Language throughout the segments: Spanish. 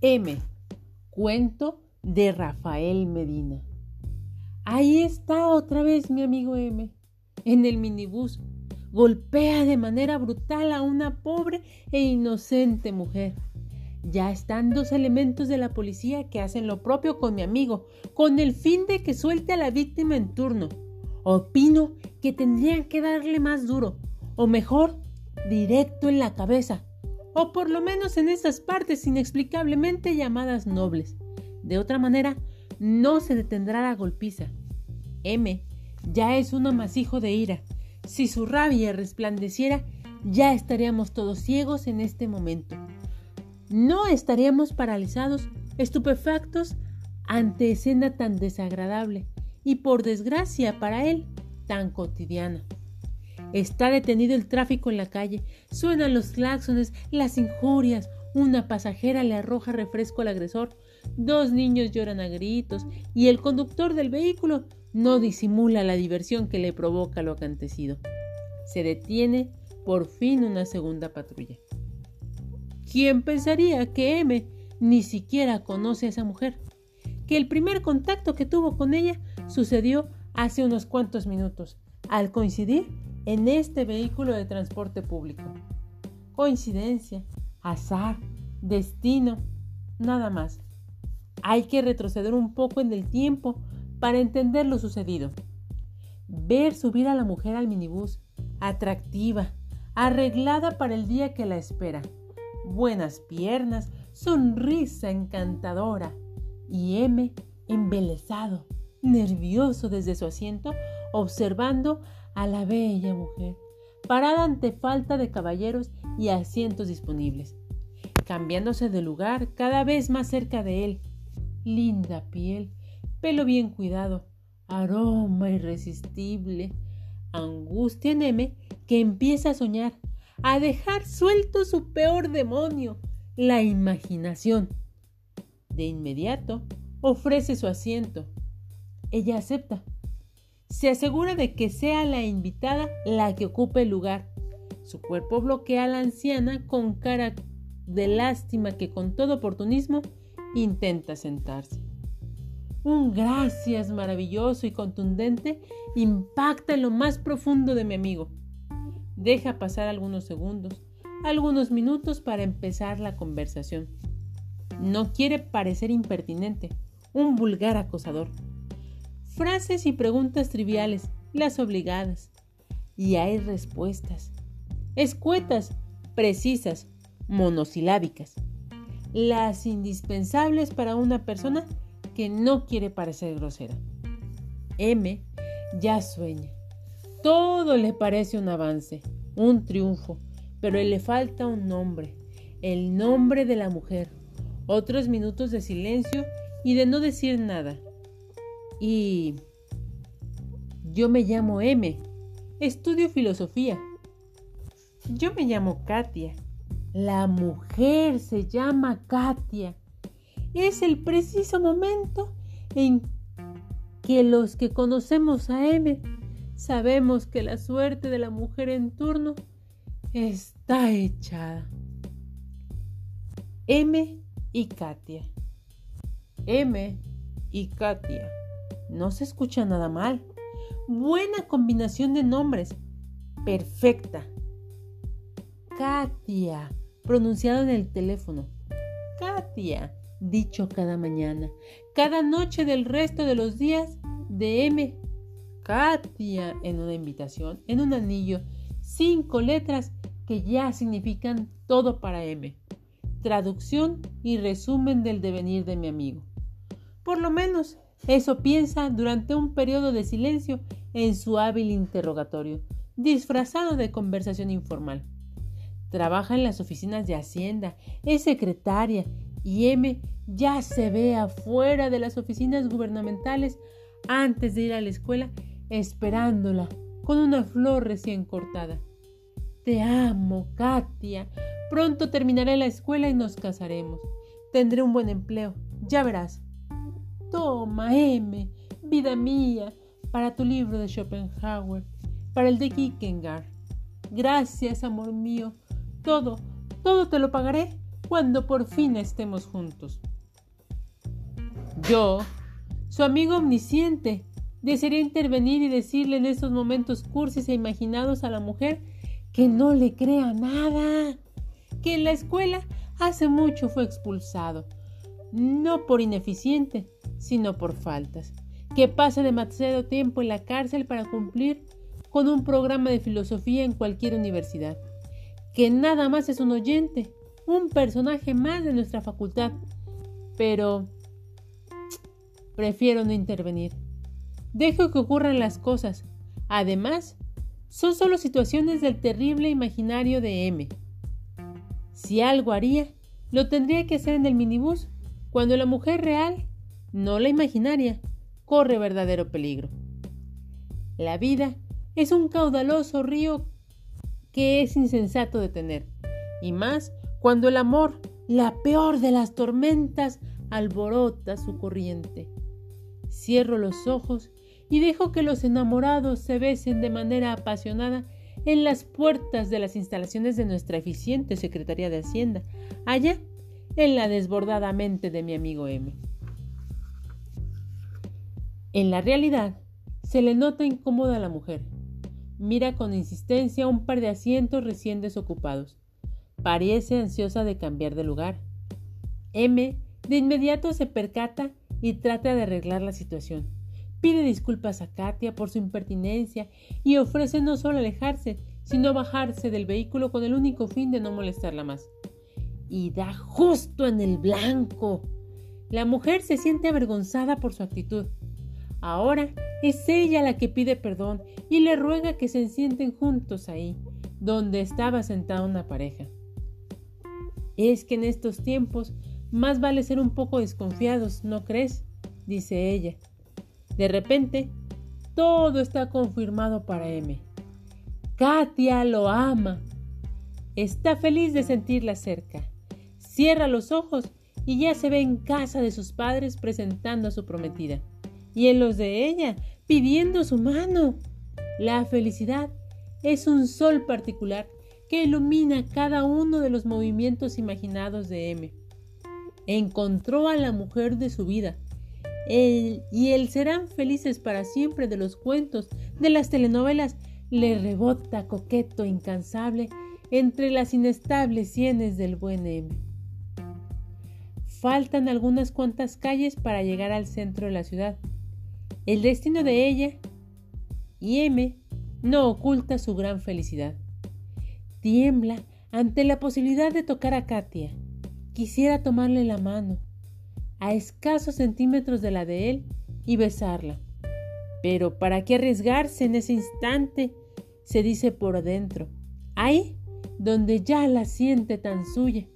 M. Cuento de Rafael Medina. Ahí está otra vez mi amigo M. En el minibús. Golpea de manera brutal a una pobre e inocente mujer. Ya están dos elementos de la policía que hacen lo propio con mi amigo, con el fin de que suelte a la víctima en turno. Opino que tendrían que darle más duro, o mejor, directo en la cabeza, o por lo menos en esas partes inexplicablemente llamadas nobles. De otra manera, no se detendrá la golpiza. M ya es un amasijo de ira. Si su rabia resplandeciera, ya estaríamos todos ciegos en este momento. No estaríamos paralizados, estupefactos ante escena tan desagradable y por desgracia para él tan cotidiana. Está detenido el tráfico en la calle, suenan los claxones, las injurias, una pasajera le arroja refresco al agresor, dos niños lloran a gritos y el conductor del vehículo no disimula la diversión que le provoca lo acontecido. Se detiene por fin una segunda patrulla. ¿Quién pensaría que M ni siquiera conoce a esa mujer? Que el primer contacto que tuvo con ella sucedió hace unos cuantos minutos, al coincidir en este vehículo de transporte público. Coincidencia, azar, destino, nada más. Hay que retroceder un poco en el tiempo para entender lo sucedido. Ver subir a la mujer al minibús, atractiva, arreglada para el día que la espera, buenas piernas, sonrisa encantadora, y M embelesado, nervioso desde su asiento, observando a la bella mujer, parada ante falta de caballeros y asientos disponibles, cambiándose de lugar cada vez más cerca de él. Linda piel, pelo bien cuidado, aroma irresistible, angustia en M que empieza a soñar, a dejar suelto su peor demonio, la imaginación. De inmediato ofrece su asiento. Ella acepta se asegura de que sea la invitada la que ocupe el lugar. Su cuerpo bloquea a la anciana con cara de lástima que con todo oportunismo intenta sentarse. Un gracias maravilloso y contundente impacta en lo más profundo de mi amigo. Deja pasar algunos segundos, algunos minutos para empezar la conversación. No quiere parecer impertinente, un vulgar acosador frases y preguntas triviales, las obligadas. Y hay respuestas. Escuetas, precisas, monosilábicas. Las indispensables para una persona que no quiere parecer grosera. M ya sueña. Todo le parece un avance, un triunfo, pero le falta un nombre, el nombre de la mujer. Otros minutos de silencio y de no decir nada. Y yo me llamo M. Estudio filosofía. Yo me llamo Katia. La mujer se llama Katia. Es el preciso momento en que los que conocemos a M sabemos que la suerte de la mujer en turno está echada. M y Katia. M y Katia. No se escucha nada mal. Buena combinación de nombres. Perfecta. Katia, pronunciado en el teléfono. Katia, dicho cada mañana. Cada noche del resto de los días de M. Katia en una invitación, en un anillo. Cinco letras que ya significan todo para M. Traducción y resumen del devenir de mi amigo. Por lo menos eso piensa durante un periodo de silencio en su hábil interrogatorio, disfrazado de conversación informal. Trabaja en las oficinas de Hacienda, es secretaria y M ya se ve afuera de las oficinas gubernamentales antes de ir a la escuela esperándola con una flor recién cortada. Te amo, Katia. Pronto terminaré la escuela y nos casaremos. Tendré un buen empleo, ya verás. Toma, M, vida mía, para tu libro de Schopenhauer, para el de Kierkegaard. Gracias, amor mío. Todo, todo te lo pagaré cuando por fin estemos juntos. Yo, su amigo omnisciente, desearía intervenir y decirle en estos momentos cursis e imaginados a la mujer que no le crea nada, que en la escuela hace mucho fue expulsado, no por ineficiente, sino por faltas, que pase demasiado tiempo en la cárcel para cumplir con un programa de filosofía en cualquier universidad, que nada más es un oyente, un personaje más de nuestra facultad, pero prefiero no intervenir. Dejo que ocurran las cosas. Además, son solo situaciones del terrible imaginario de M. Si algo haría, lo tendría que hacer en el minibús, cuando la mujer real, no la imaginaria, corre verdadero peligro. La vida es un caudaloso río que es insensato detener, y más cuando el amor, la peor de las tormentas, alborota su corriente. Cierro los ojos y dejo que los enamorados se besen de manera apasionada en las puertas de las instalaciones de nuestra eficiente Secretaría de Hacienda, allá en la desbordada mente de mi amigo M. En la realidad, se le nota incómoda a la mujer. Mira con insistencia un par de asientos recién desocupados. Parece ansiosa de cambiar de lugar. M de inmediato se percata y trata de arreglar la situación. Pide disculpas a Katia por su impertinencia y ofrece no solo alejarse, sino bajarse del vehículo con el único fin de no molestarla más. Y da justo en el blanco. La mujer se siente avergonzada por su actitud. Ahora es ella la que pide perdón y le ruega que se sienten juntos ahí, donde estaba sentada una pareja. Es que en estos tiempos más vale ser un poco desconfiados, ¿no crees? dice ella. De repente, todo está confirmado para M. Katia lo ama. Está feliz de sentirla cerca. Cierra los ojos y ya se ve en casa de sus padres presentando a su prometida. Y en los de ella, pidiendo su mano. La felicidad es un sol particular que ilumina cada uno de los movimientos imaginados de M. Encontró a la mujer de su vida y el serán felices para siempre de los cuentos, de las telenovelas, le rebota coqueto, incansable, entre las inestables sienes del buen M. Faltan algunas cuantas calles para llegar al centro de la ciudad. El destino de ella y M no oculta su gran felicidad. Tiembla ante la posibilidad de tocar a Katia. Quisiera tomarle la mano, a escasos centímetros de la de él y besarla. Pero ¿para qué arriesgarse en ese instante? se dice por dentro. Ahí, donde ya la siente tan suya.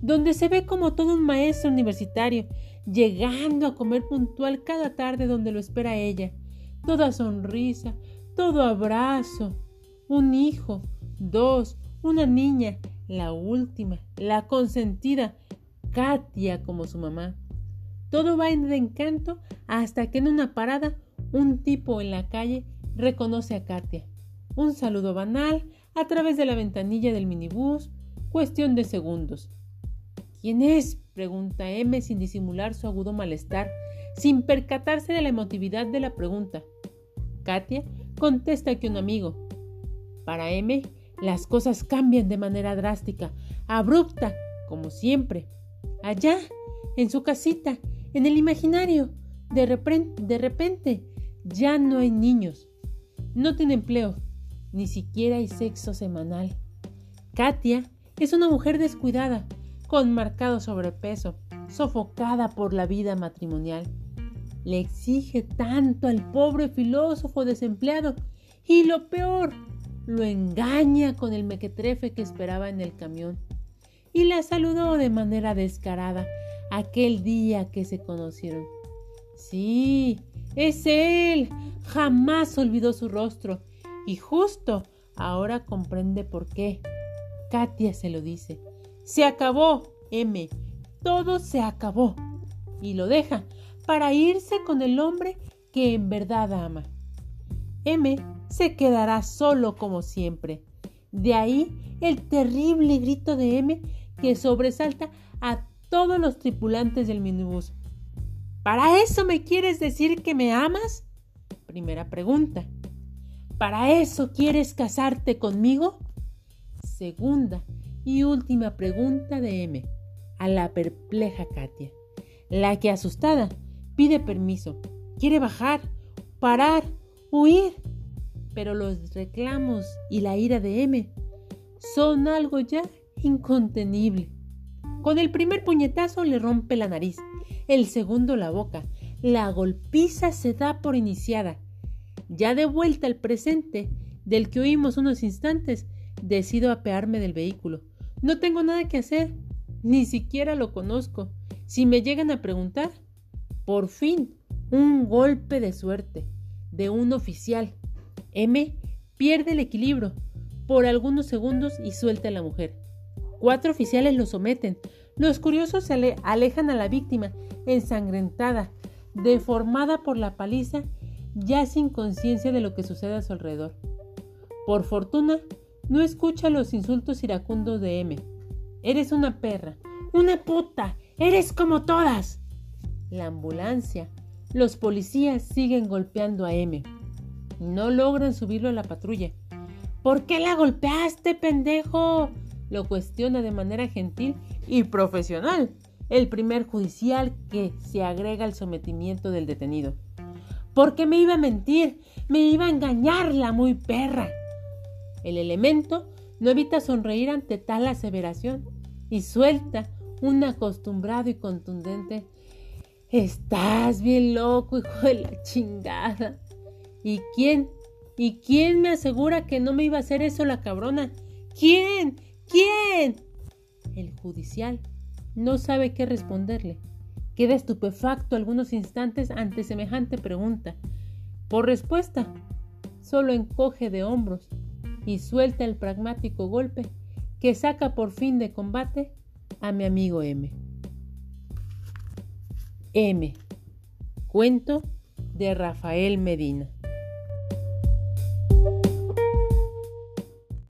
Donde se ve como todo un maestro universitario, llegando a comer puntual cada tarde donde lo espera ella. Toda sonrisa, todo abrazo. Un hijo, dos, una niña, la última, la consentida, Katia como su mamá. Todo va en encanto hasta que en una parada un tipo en la calle reconoce a Katia. Un saludo banal a través de la ventanilla del minibús, cuestión de segundos. ¿Quién es? Pregunta M sin disimular su agudo malestar, sin percatarse de la emotividad de la pregunta. Katia contesta que un amigo. Para M, las cosas cambian de manera drástica, abrupta, como siempre. Allá, en su casita, en el imaginario, de de repente, ya no hay niños. No tiene empleo, ni siquiera hay sexo semanal. Katia es una mujer descuidada, con marcado sobrepeso, sofocada por la vida matrimonial. Le exige tanto al pobre filósofo desempleado y lo peor, lo engaña con el mequetrefe que esperaba en el camión y la saludó de manera descarada aquel día que se conocieron. Sí, es él. Jamás olvidó su rostro y justo ahora comprende por qué. Katia se lo dice. Se acabó, M. Todo se acabó. Y lo deja para irse con el hombre que en verdad ama. M se quedará solo como siempre. De ahí el terrible grito de M que sobresalta a todos los tripulantes del minibús. ¿Para eso me quieres decir que me amas? Primera pregunta. ¿Para eso quieres casarte conmigo? Segunda y última pregunta de M a la perpleja Katia, la que asustada pide permiso, quiere bajar, parar, huir, pero los reclamos y la ira de M son algo ya incontenible. Con el primer puñetazo le rompe la nariz, el segundo la boca, la golpiza se da por iniciada. Ya de vuelta al presente, del que oímos unos instantes, decido apearme del vehículo. No tengo nada que hacer, ni siquiera lo conozco. Si me llegan a preguntar, por fin, un golpe de suerte de un oficial. M pierde el equilibrio por algunos segundos y suelta a la mujer. Cuatro oficiales lo someten. Los curiosos se alejan a la víctima, ensangrentada, deformada por la paliza, ya sin conciencia de lo que sucede a su alrededor. Por fortuna, no escucha los insultos iracundos de M. Eres una perra, una puta, eres como todas. La ambulancia, los policías siguen golpeando a M. No logran subirlo a la patrulla. ¿Por qué la golpeaste, pendejo? Lo cuestiona de manera gentil y profesional el primer judicial que se agrega al sometimiento del detenido. ¿Por qué me iba a mentir? Me iba a engañar la muy perra. El elemento no evita sonreír ante tal aseveración y suelta un acostumbrado y contundente Estás bien loco, hijo de la chingada. ¿Y quién? ¿Y quién me asegura que no me iba a hacer eso la cabrona? ¿Quién? ¿Quién? El judicial no sabe qué responderle. Queda estupefacto algunos instantes ante semejante pregunta. Por respuesta, solo encoge de hombros y suelta el pragmático golpe que saca por fin de combate a mi amigo M. M. Cuento de Rafael Medina.